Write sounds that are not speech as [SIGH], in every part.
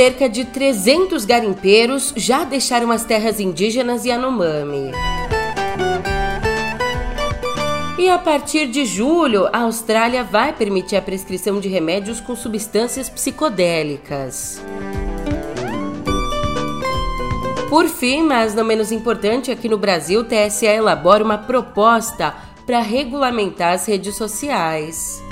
cerca de 300 garimpeiros já deixaram as terras indígenas Yanomami. E a partir de julho, a Austrália vai permitir a prescrição de remédios com substâncias psicodélicas. Por fim, mas não menos importante, aqui no Brasil, o TSE elabora uma proposta para regulamentar as redes sociais.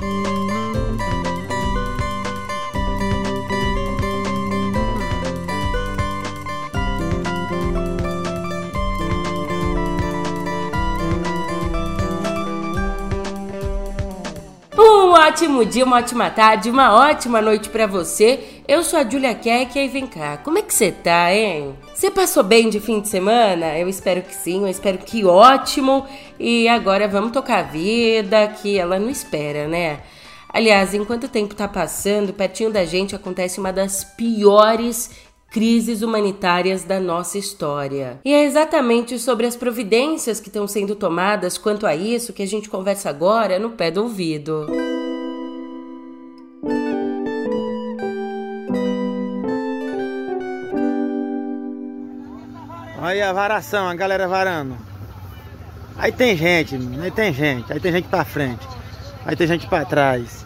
Ótimo dia, uma ótima tarde, uma ótima noite para você. Eu sou a Julia Keck e vem cá, como é que você tá, hein? Você passou bem de fim de semana? Eu espero que sim, eu espero que ótimo. E agora vamos tocar a vida, que ela não espera, né? Aliás, enquanto o tempo tá passando, pertinho da gente acontece uma das piores crises humanitárias da nossa história. E é exatamente sobre as providências que estão sendo tomadas quanto a isso que a gente conversa agora no pé do ouvido. Aí a varação, a galera varando. Aí tem gente, aí tem gente, aí tem gente pra frente, aí tem gente pra trás.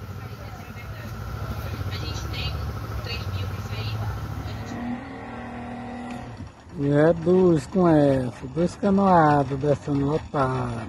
E é dois com essa, dois canoados descendo lotado.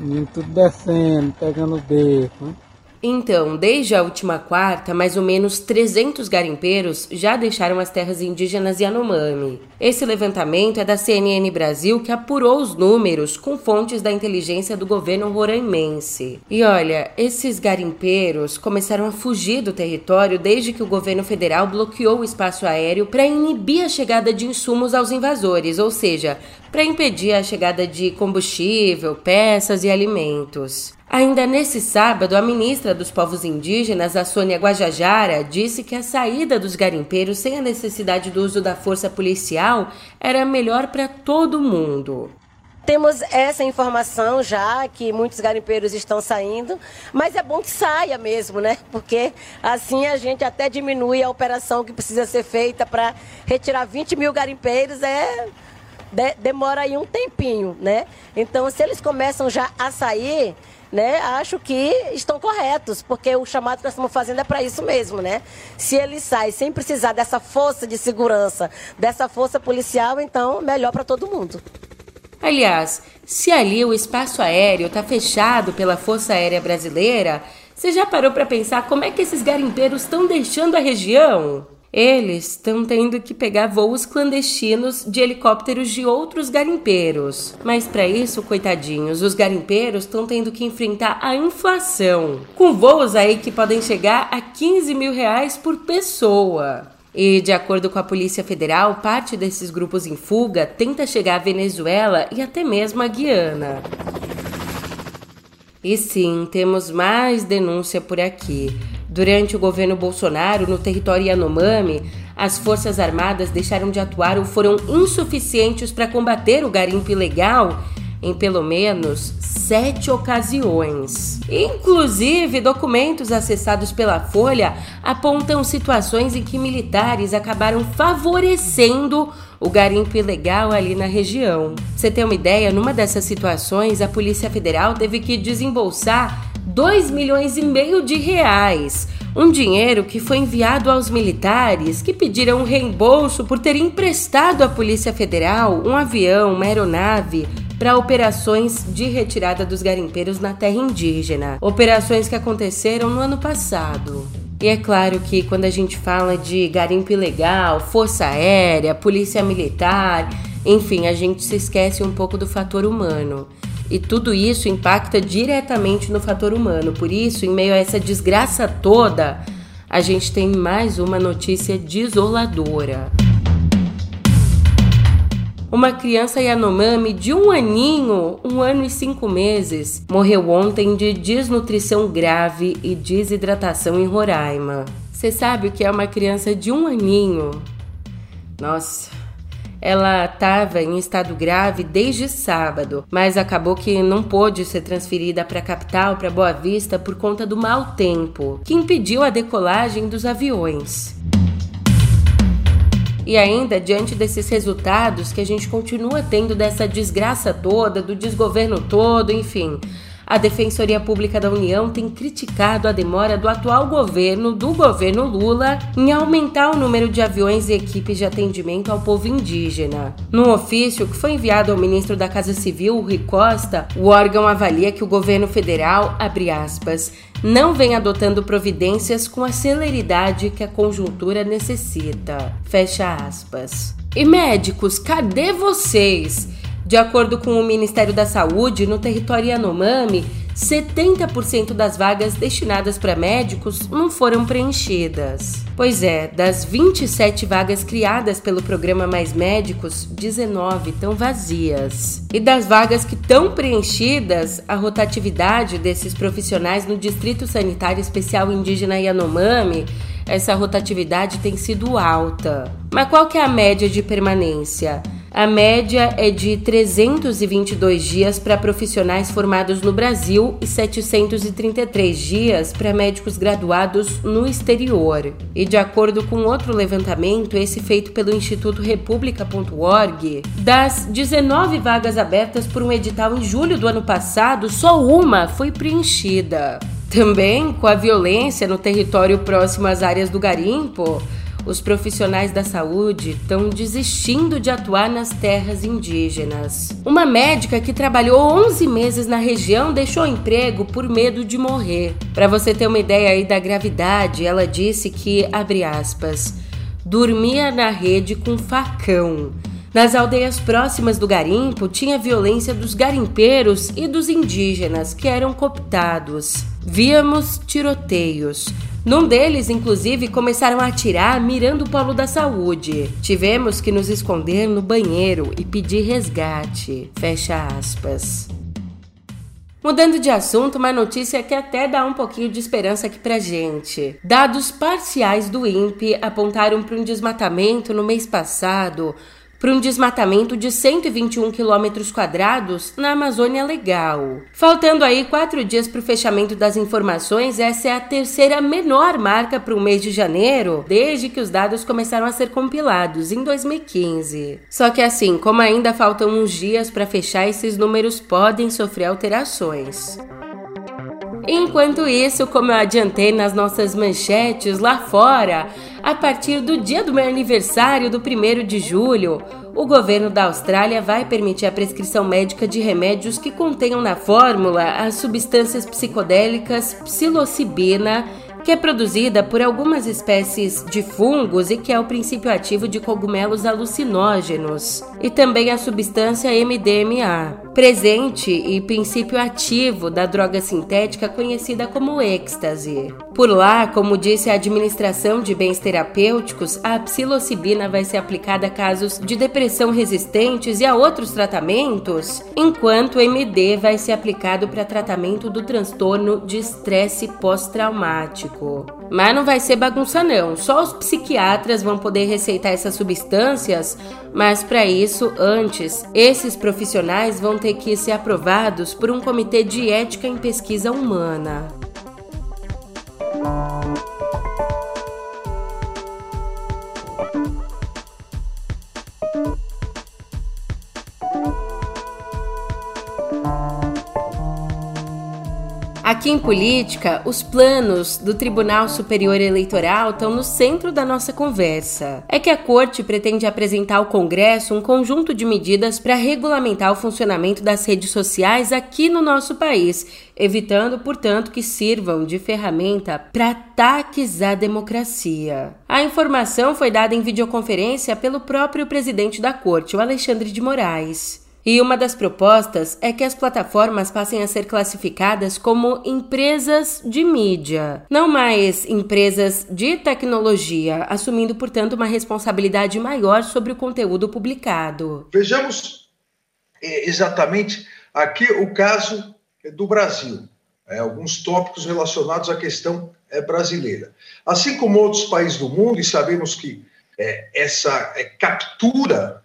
E tudo descendo, pegando o beco. Né? Então, desde a última quarta, mais ou menos 300 garimpeiros já deixaram as terras indígenas Yanomami. Esse levantamento é da CNN Brasil que apurou os números com fontes da inteligência do governo roraimense. E olha, esses garimpeiros começaram a fugir do território desde que o governo federal bloqueou o espaço aéreo para inibir a chegada de insumos aos invasores, ou seja, para impedir a chegada de combustível, peças e alimentos. Ainda nesse sábado, a ministra dos Povos Indígenas, a Sônia Guajajara, disse que a saída dos garimpeiros sem a necessidade do uso da força policial era melhor para todo mundo. Temos essa informação já que muitos garimpeiros estão saindo, mas é bom que saia mesmo, né? Porque assim a gente até diminui a operação que precisa ser feita para retirar 20 mil garimpeiros. É de, demora aí um tempinho, né? Então, se eles começam já a sair, né, acho que estão corretos, porque o chamado que nós estamos fazendo é para isso mesmo, né? Se ele sai sem precisar dessa força de segurança, dessa força policial, então melhor para todo mundo. Aliás, se ali o espaço aéreo está fechado pela Força Aérea Brasileira, você já parou para pensar como é que esses garimpeiros estão deixando a região? Eles estão tendo que pegar voos clandestinos de helicópteros de outros garimpeiros. Mas para isso, coitadinhos, os garimpeiros estão tendo que enfrentar a inflação, com voos aí que podem chegar a 15 mil reais por pessoa. E, de acordo com a Polícia Federal, parte desses grupos em fuga tenta chegar à Venezuela e até mesmo à Guiana. E sim, temos mais denúncia por aqui. Durante o governo Bolsonaro, no território Yanomami, as Forças Armadas deixaram de atuar ou foram insuficientes para combater o garimpo ilegal em pelo menos sete ocasiões. Inclusive, documentos acessados pela Folha apontam situações em que militares acabaram favorecendo o garimpo ilegal ali na região. Pra você ter uma ideia, numa dessas situações, a Polícia Federal teve que desembolsar 2 milhões e meio de reais. Um dinheiro que foi enviado aos militares que pediram um reembolso por ter emprestado à Polícia Federal um avião, uma aeronave para operações de retirada dos garimpeiros na terra indígena. Operações que aconteceram no ano passado. E é claro que quando a gente fala de garimpo ilegal, força aérea, polícia militar, enfim, a gente se esquece um pouco do fator humano. E tudo isso impacta diretamente no fator humano. Por isso, em meio a essa desgraça toda, a gente tem mais uma notícia desoladora. Uma criança Yanomami de um aninho, um ano e cinco meses, morreu ontem de desnutrição grave e desidratação em Roraima. Você sabe o que é uma criança de um aninho? Nossa, ela estava em estado grave desde sábado, mas acabou que não pôde ser transferida para a capital, para Boa Vista, por conta do mau tempo, que impediu a decolagem dos aviões. E ainda, diante desses resultados que a gente continua tendo dessa desgraça toda, do desgoverno todo, enfim, a Defensoria Pública da União tem criticado a demora do atual governo, do governo Lula, em aumentar o número de aviões e equipes de atendimento ao povo indígena. Num ofício que foi enviado ao ministro da Casa Civil, Rui Costa, o órgão avalia que o governo federal, abre aspas, não vem adotando providências com a celeridade que a conjuntura necessita. Fecha aspas. E médicos, cadê vocês? De acordo com o Ministério da Saúde, no território Yanomami, 70% das vagas destinadas para médicos não foram preenchidas. Pois é, das 27 vagas criadas pelo programa Mais Médicos, 19 estão vazias. E das vagas que estão preenchidas, a rotatividade desses profissionais no Distrito Sanitário Especial Indígena Yanomami essa rotatividade tem sido alta. Mas qual que é a média de permanência? A média é de 322 dias para profissionais formados no Brasil e 733 dias para médicos graduados no exterior. E de acordo com outro levantamento, esse feito pelo Instituto República.org, das 19 vagas abertas por um edital em julho do ano passado, só uma foi preenchida. Também com a violência no território próximo às áreas do garimpo, os profissionais da saúde estão desistindo de atuar nas terras indígenas. Uma médica que trabalhou 11 meses na região deixou o emprego por medo de morrer. Para você ter uma ideia aí da gravidade, ela disse que, abre aspas, dormia na rede com facão. Nas aldeias próximas do garimpo tinha violência dos garimpeiros e dos indígenas que eram cooptados. Víamos tiroteios. Num deles, inclusive, começaram a atirar mirando o polo da saúde. Tivemos que nos esconder no banheiro e pedir resgate. Fecha aspas. Mudando de assunto, uma notícia que até dá um pouquinho de esperança aqui pra gente. Dados parciais do INPE apontaram para um desmatamento no mês passado para um desmatamento de 121 quilômetros quadrados na Amazônia Legal. Faltando aí quatro dias para o fechamento das informações, essa é a terceira menor marca para o mês de janeiro desde que os dados começaram a ser compilados em 2015. Só que assim, como ainda faltam uns dias para fechar, esses números podem sofrer alterações. Enquanto isso, como eu adiantei nas nossas manchetes lá fora, a partir do dia do meu aniversário, do 1 de julho, o governo da Austrália vai permitir a prescrição médica de remédios que contenham na fórmula as substâncias psicodélicas psilocibina que é produzida por algumas espécies de fungos e que é o princípio ativo de cogumelos alucinógenos, e também a substância MDMA, presente e princípio ativo da droga sintética conhecida como êxtase. Por lá, como disse a Administração de Bens Terapêuticos, a psilocibina vai ser aplicada a casos de depressão resistentes e a outros tratamentos, enquanto o MD vai ser aplicado para tratamento do transtorno de estresse pós-traumático. Mas não vai ser bagunça não. Só os psiquiatras vão poder receitar essas substâncias, mas para isso, antes, esses profissionais vão ter que ser aprovados por um comitê de ética em pesquisa humana. Aqui em política, os planos do Tribunal Superior Eleitoral estão no centro da nossa conversa. É que a Corte pretende apresentar ao Congresso um conjunto de medidas para regulamentar o funcionamento das redes sociais aqui no nosso país, evitando, portanto, que sirvam de ferramenta para ataques à democracia. A informação foi dada em videoconferência pelo próprio presidente da Corte, o Alexandre de Moraes. E uma das propostas é que as plataformas passem a ser classificadas como empresas de mídia, não mais empresas de tecnologia, assumindo, portanto, uma responsabilidade maior sobre o conteúdo publicado. Vejamos é, exatamente aqui o caso do Brasil, é, alguns tópicos relacionados à questão é, brasileira. Assim como outros países do mundo, e sabemos que essa captura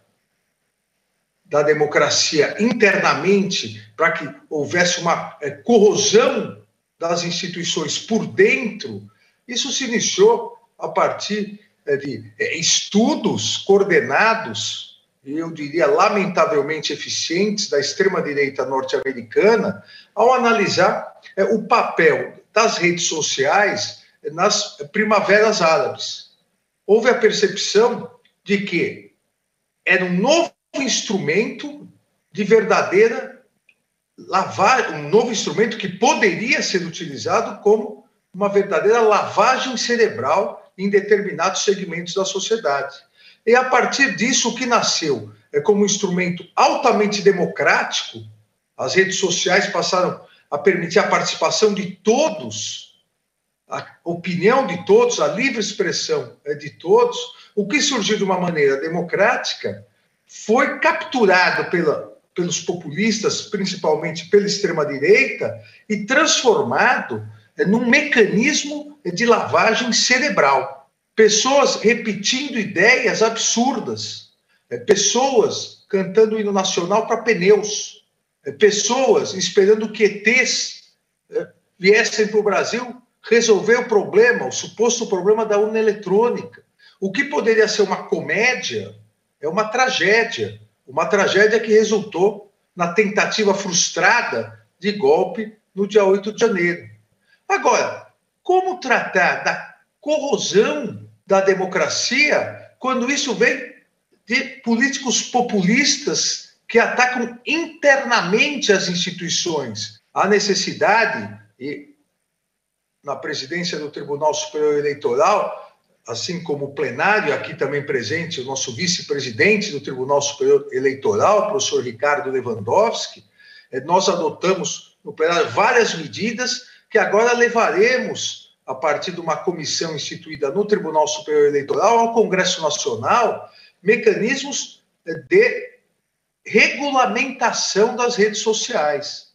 da democracia internamente, para que houvesse uma é, corrosão das instituições por dentro, isso se iniciou a partir de estudos coordenados, eu diria lamentavelmente eficientes, da extrema-direita norte-americana, ao analisar o papel das redes sociais nas primaveras árabes. Houve a percepção de que era um novo instrumento de verdadeira lavar, um novo instrumento que poderia ser utilizado como uma verdadeira lavagem cerebral em determinados segmentos da sociedade. E a partir disso, o que nasceu é como um instrumento altamente democrático, as redes sociais passaram a permitir a participação de todos, a opinião de todos, a livre expressão é de todos, o que surgiu de uma maneira democrática foi capturado pela, pelos populistas, principalmente pela extrema-direita, e transformado é, num mecanismo de lavagem cerebral. Pessoas repetindo ideias absurdas, é, pessoas cantando o hino nacional para pneus, é, pessoas esperando que ETs viessem para o Brasil resolver o problema, o suposto problema da urna eletrônica. O que poderia ser uma comédia é uma tragédia uma tragédia que resultou na tentativa frustrada de golpe no dia 8 de janeiro. Agora, como tratar da corrosão da democracia quando isso vem de políticos populistas que atacam internamente as instituições? A necessidade, e na presidência do Tribunal Superior Eleitoral, assim como o plenário, aqui também presente, o nosso vice-presidente do Tribunal Superior Eleitoral, professor Ricardo Lewandowski, eh, nós adotamos no plenário várias medidas que agora levaremos, a partir de uma comissão instituída no Tribunal Superior Eleitoral, ao Congresso Nacional, mecanismos eh, de regulamentação das redes sociais.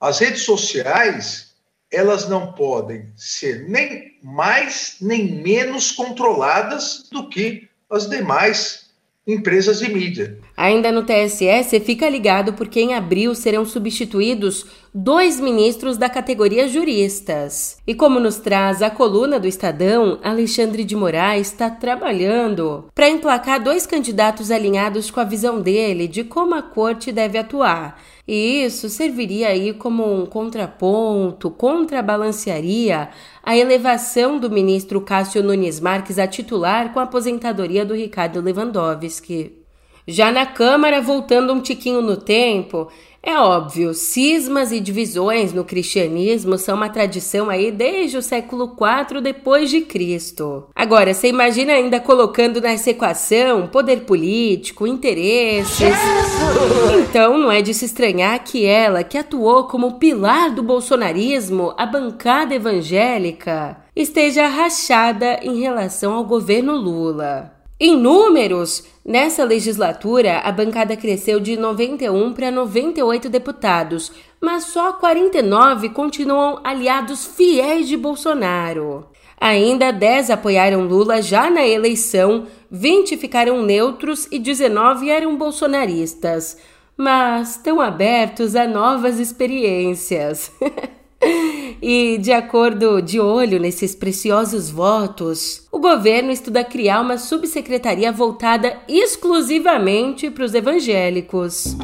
As redes sociais, elas não podem ser nem mais nem menos controladas do que as demais empresas de mídia. Ainda no TSE, fica ligado porque em abril serão substituídos dois ministros da categoria juristas. E como nos traz a coluna do Estadão, Alexandre de Moraes está trabalhando para emplacar dois candidatos alinhados com a visão dele de como a corte deve atuar. E isso serviria aí como um contraponto, contrabalancearia a elevação do ministro Cássio Nunes Marques a titular com a aposentadoria do Ricardo Lewandowski. Já na Câmara, voltando um tiquinho no tempo, é óbvio, cismas e divisões no cristianismo são uma tradição aí desde o século IV depois de Cristo. Agora, você imagina ainda colocando nessa equação poder político, interesses. Então, não é de se estranhar que ela, que atuou como pilar do bolsonarismo, a bancada evangélica, esteja rachada em relação ao governo Lula. Em números, nessa legislatura a bancada cresceu de 91 para 98 deputados, mas só 49 continuam aliados fiéis de Bolsonaro. Ainda 10 apoiaram Lula já na eleição, 20 ficaram neutros e 19 eram bolsonaristas, mas estão abertos a novas experiências. [LAUGHS] E, de acordo de olho nesses preciosos votos, o governo estuda criar uma subsecretaria voltada exclusivamente para os evangélicos.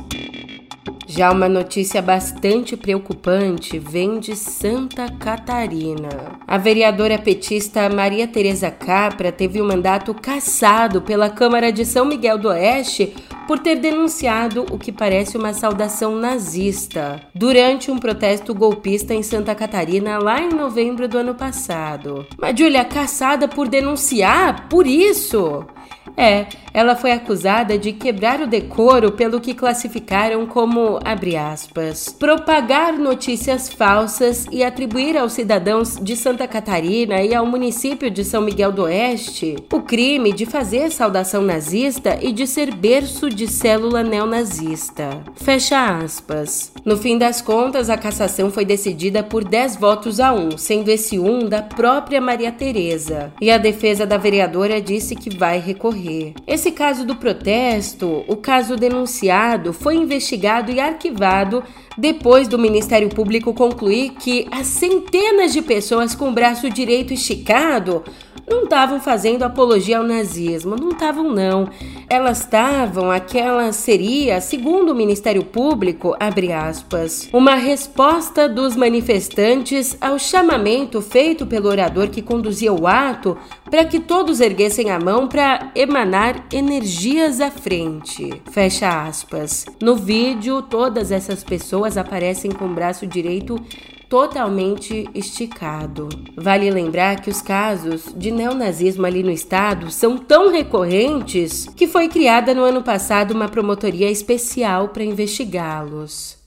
Já uma notícia bastante preocupante vem de Santa Catarina. A vereadora petista Maria Tereza Capra teve o um mandato cassado pela Câmara de São Miguel do Oeste por ter denunciado o que parece uma saudação nazista durante um protesto golpista em Santa Catarina lá em novembro do ano passado. Mas Julia caçada por denunciar por isso. É, ela foi acusada de quebrar o decoro pelo que classificaram como, abre aspas, propagar notícias falsas e atribuir aos cidadãos de Santa Catarina e ao município de São Miguel do Oeste o crime de fazer saudação nazista e de ser berço de célula neonazista. Fecha aspas. No fim das contas, a cassação foi decidida por 10 votos a 1, sendo esse um da própria Maria Tereza. E a defesa da vereadora disse que vai recorrer. Esse Nesse caso do protesto, o caso denunciado foi investigado e arquivado depois do Ministério Público concluir que as centenas de pessoas com o braço direito esticado não estavam fazendo apologia ao nazismo, não estavam não. Elas estavam, aquela seria, segundo o Ministério Público, abre aspas, uma resposta dos manifestantes ao chamamento feito pelo orador que conduzia o ato para que todos erguessem a mão para emanar energias à frente. Fecha aspas. No vídeo, todas essas pessoas aparecem com o braço direito totalmente esticado. Vale lembrar que os casos de neonazismo ali no estado são tão recorrentes que foi criada no ano passado uma promotoria especial para investigá-los.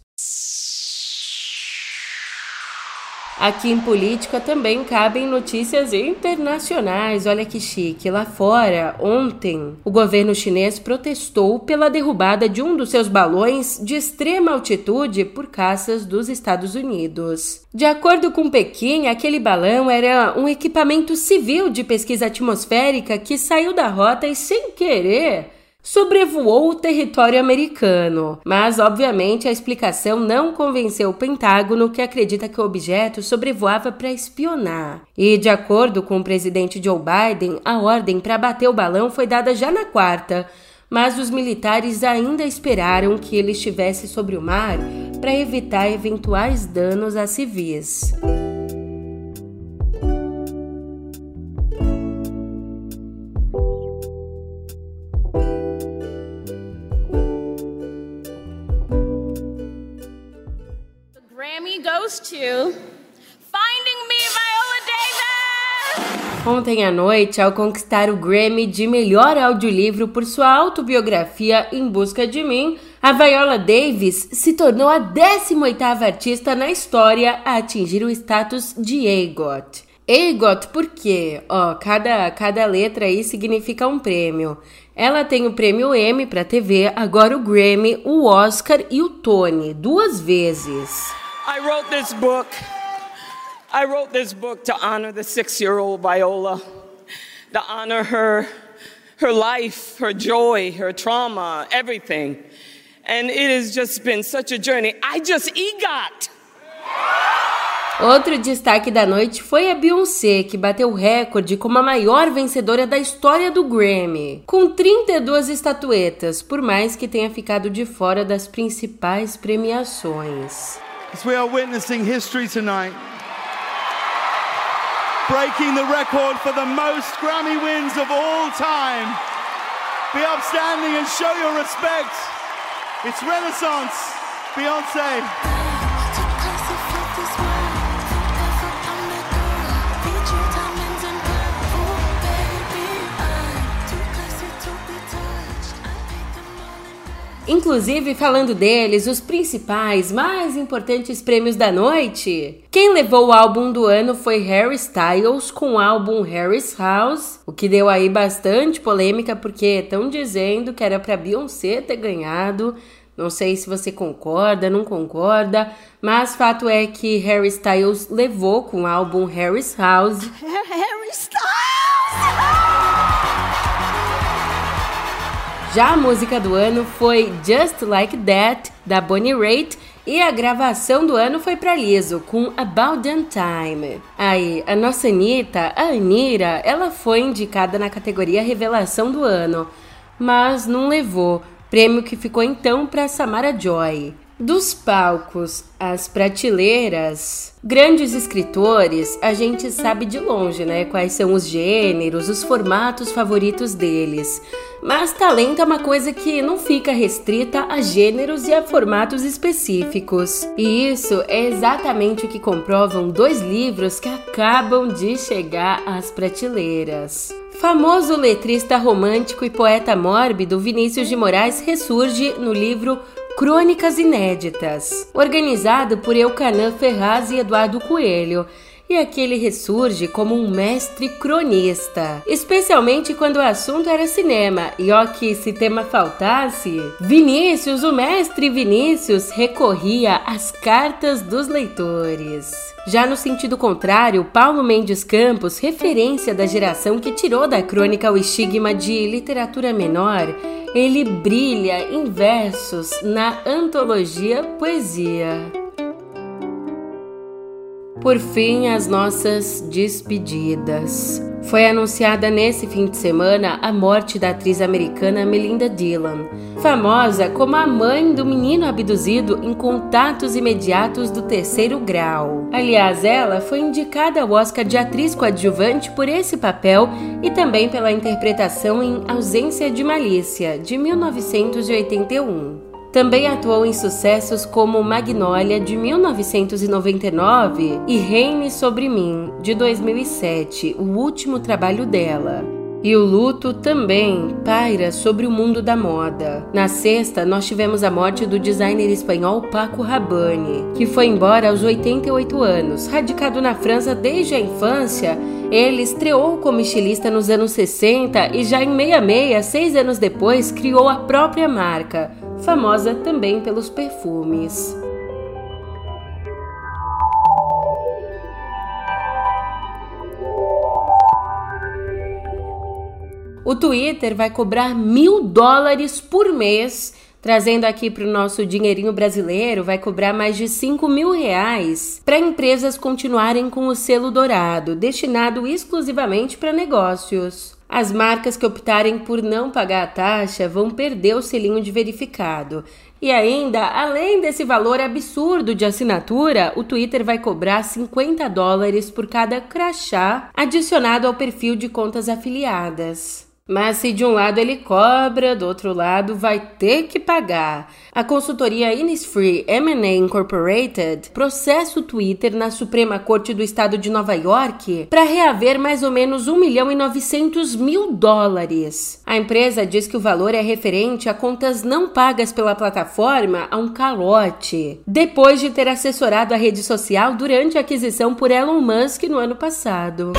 Aqui em política também cabem notícias internacionais. Olha que chique. Lá fora, ontem, o governo chinês protestou pela derrubada de um dos seus balões de extrema altitude por caças dos Estados Unidos. De acordo com Pequim, aquele balão era um equipamento civil de pesquisa atmosférica que saiu da rota e, sem querer, sobrevoou o território americano, mas obviamente a explicação não convenceu o Pentágono, que acredita que o objeto sobrevoava para espionar. E de acordo com o presidente Joe Biden, a ordem para bater o balão foi dada já na quarta, mas os militares ainda esperaram que ele estivesse sobre o mar para evitar eventuais danos a civis. Ontem à noite, ao conquistar o Grammy de melhor audiolivro por sua autobiografia Em Busca de Mim, a Viola Davis se tornou a 18ª artista na história a atingir o status de EGOT. EGOT por quê? Ó, cada, cada letra aí significa um prêmio. Ela tem o prêmio Emmy para TV, agora o Grammy, o Oscar e o Tony, duas vezes. I wrote this book. I wrote this book to honor the six year old Viola, to honor her, her life, her joy, her trauma, everything. And it has just been such a journey. I just egot. Outro destaque da noite foi a Beyoncé, que bateu o recorde como a maior vencedora da história do Grammy, com 32 estatuetas, por mais que tenha ficado de fora das principais premiações. as we are witnessing history tonight. Breaking the record for the most Grammy wins of all time. Be upstanding and show your respect. It's Renaissance, Beyonce. Inclusive, falando deles, os principais, mais importantes prêmios da noite. Quem levou o álbum do ano foi Harry Styles com o álbum Harry's House, o que deu aí bastante polêmica porque estão dizendo que era para Beyoncé ter ganhado. Não sei se você concorda, não concorda, mas fato é que Harry Styles levou com o álbum Harry's House. [LAUGHS] Harry Styles! Já a música do ano foi Just Like That, da Bonnie Raitt, e a gravação do ano foi para Liso, com About That Time. Aí, a nossa Anitta, a Anira, ela foi indicada na categoria Revelação do Ano, mas não levou, prêmio que ficou então para Samara Joy. Dos palcos às prateleiras, grandes escritores, a gente sabe de longe, né, quais são os gêneros, os formatos favoritos deles. Mas talento é uma coisa que não fica restrita a gêneros e a formatos específicos. E isso é exatamente o que comprovam dois livros que acabam de chegar às prateleiras. Famoso letrista romântico e poeta mórbido Vinícius de Moraes ressurge no livro Crônicas Inéditas, organizado por Eucanã Ferraz e Eduardo Coelho. E aqui ele ressurge como um mestre cronista, especialmente quando o assunto era cinema. E ó que se tema faltasse, Vinícius, o mestre Vinícius, recorria às cartas dos leitores. Já no sentido contrário, Paulo Mendes Campos, referência da geração que tirou da crônica o estigma de literatura menor, ele brilha em versos na antologia Poesia. Por fim, as nossas despedidas. Foi anunciada nesse fim de semana a morte da atriz americana Melinda Dillon, famosa como a mãe do menino abduzido em Contatos Imediatos do Terceiro Grau. Aliás, ela foi indicada ao Oscar de atriz coadjuvante por esse papel e também pela interpretação em Ausência de Malícia, de 1981. Também atuou em sucessos como Magnólia de 1999 e Reine sobre mim de 2007, o último trabalho dela. E o luto também paira sobre o mundo da moda. Na sexta, nós tivemos a morte do designer espanhol Paco Rabanne, que foi embora aos 88 anos. Radicado na França desde a infância, ele estreou como estilista nos anos 60 e já em 66, seis anos depois, criou a própria marca, famosa também pelos perfumes. O Twitter vai cobrar mil dólares por mês, trazendo aqui para o nosso dinheirinho brasileiro, vai cobrar mais de 5 mil reais para empresas continuarem com o selo dourado, destinado exclusivamente para negócios. As marcas que optarem por não pagar a taxa vão perder o selinho de verificado. E ainda, além desse valor absurdo de assinatura, o Twitter vai cobrar 50 dólares por cada crachá adicionado ao perfil de contas afiliadas. Mas se de um lado ele cobra, do outro lado vai ter que pagar. A consultoria Innisfree M&A Incorporated processa o Twitter na Suprema Corte do Estado de Nova York para reaver mais ou menos 1 milhão e 900 mil dólares. A empresa diz que o valor é referente a contas não pagas pela plataforma a um calote, depois de ter assessorado a rede social durante a aquisição por Elon Musk no ano passado.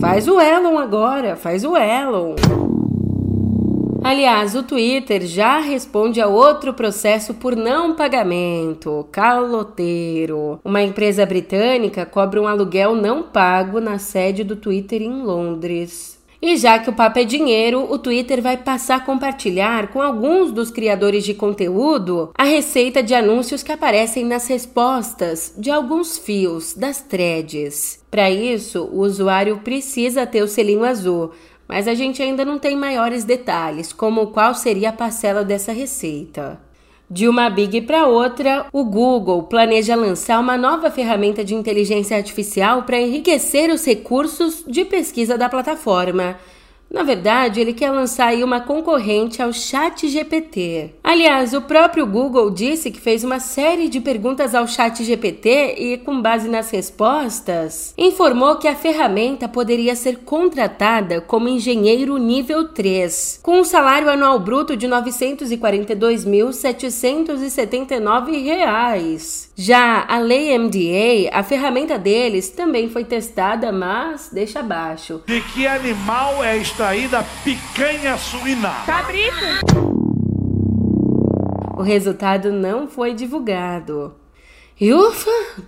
Faz o Elon agora, faz o Elon. Aliás, o Twitter já responde a outro processo por não pagamento, caloteiro. Uma empresa britânica cobra um aluguel não pago na sede do Twitter em Londres. E já que o papo é dinheiro, o Twitter vai passar a compartilhar com alguns dos criadores de conteúdo a receita de anúncios que aparecem nas respostas de alguns fios das threads. Para isso, o usuário precisa ter o selinho azul, mas a gente ainda não tem maiores detalhes, como qual seria a parcela dessa receita. De uma big para outra, o Google planeja lançar uma nova ferramenta de inteligência artificial para enriquecer os recursos de pesquisa da plataforma. Na verdade, ele quer lançar aí uma concorrente ao Chat GPT. Aliás, o próprio Google disse que fez uma série de perguntas ao Chat GPT e, com base nas respostas, informou que a ferramenta poderia ser contratada como engenheiro nível 3, com um salário anual bruto de R$ 942.779. Já a lei MDA, a ferramenta deles também foi testada, mas deixa abaixo. De que animal é extraída picanha suína? Cabrito! O resultado não foi divulgado. E ufa!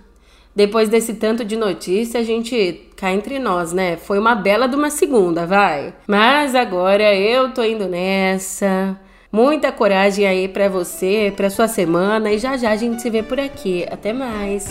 Depois desse tanto de notícia, a gente cá entre nós, né? Foi uma bela de uma segunda, vai. Mas agora eu tô indo nessa. Muita coragem aí para você, para sua semana e já já a gente se vê por aqui. Até mais.